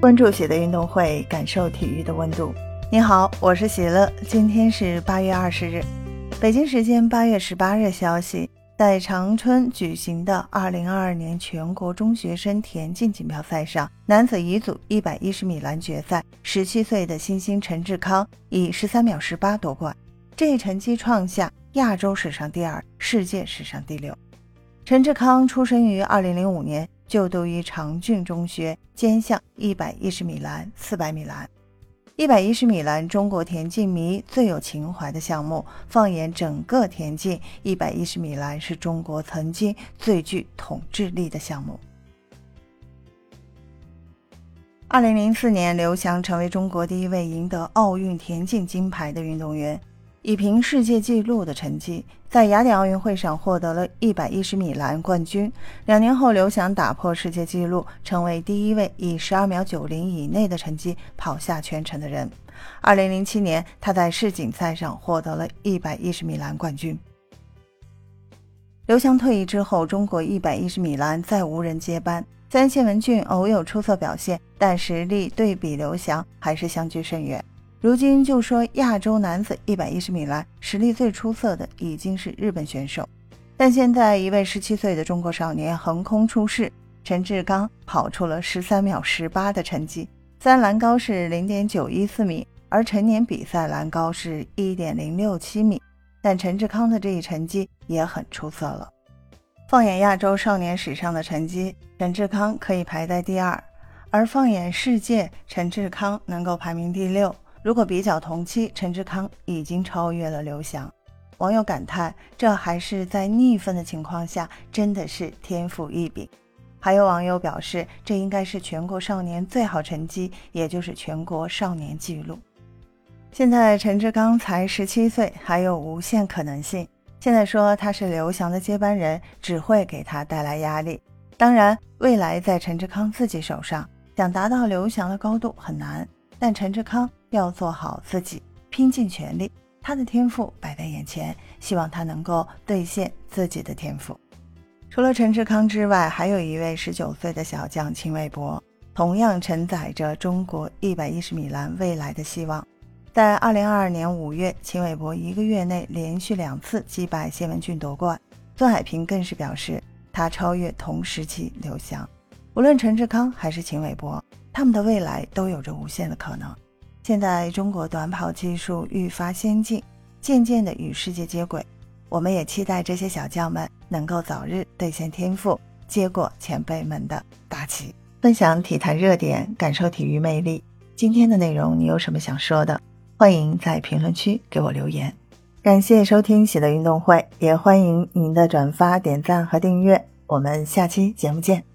关注喜的运动会，感受体育的温度。你好，我是喜乐。今天是八月二十日，北京时间八月十八日消息，在长春举行的二零二二年全国中学生田径锦标赛上，男子乙组一百一十米栏决赛，十七岁的新星陈志康以十三秒十八夺冠，这一成绩创下亚洲史上第二，世界史上第六。陈志康出生于二零零五年。就读于长郡中学，兼项一百一十米栏、四百米栏。一百一十米栏，中国田径迷最有情怀的项目。放眼整个田径，一百一十米栏是中国曾经最具统治力的项目。二零零四年，刘翔成为中国第一位赢得奥运田径金牌的运动员。以凭世界纪录的成绩，在雅典奥运会上获得了一百一十米栏冠军。两年后，刘翔打破世界纪录，成为第一位以十二秒九零以内的成绩跑下全程的人。二零零七年，他在世锦赛上获得了一百一十米栏冠军。刘翔退役之后，中国一百一十米栏再无人接班。虽然谢文俊偶有出色表现，但实力对比刘翔还是相距甚远。如今就说亚洲男子一百一十米栏实力最出色的已经是日本选手，但现在一位十七岁的中国少年横空出世，陈志刚跑出了十三秒十八的成绩，虽然栏高是零点九一四米，而成年比赛栏高是一点零六七米，但陈志康的这一成绩也很出色了。放眼亚洲少年史上的成绩，陈志康可以排在第二，而放眼世界，陈志康能够排名第六。如果比较同期，陈志康已经超越了刘翔。网友感叹，这还是在逆风的情况下，真的是天赋异禀。还有网友表示，这应该是全国少年最好成绩，也就是全国少年纪录。现在陈志刚才十七岁，还有无限可能性。现在说他是刘翔的接班人，只会给他带来压力。当然，未来在陈志康自己手上，想达到刘翔的高度很难。但陈志康。要做好自己，拼尽全力。他的天赋摆在眼前，希望他能够兑现自己的天赋。除了陈志康之外，还有一位十九岁的小将秦伟博，同样承载着中国一百一十米栏未来的希望。在二零二二年五月，秦伟博一个月内连续两次击败谢文俊夺冠。孙海平更是表示，他超越同时期刘翔。无论陈志康还是秦伟博，他们的未来都有着无限的可能。现在中国短跑技术愈发先进，渐渐地与世界接轨。我们也期待这些小将们能够早日兑现天赋，接过前辈们的大旗。分享体坛热点，感受体育魅力。今天的内容你有什么想说的？欢迎在评论区给我留言。感谢收听喜乐运动会，也欢迎您的转发、点赞和订阅。我们下期节目见。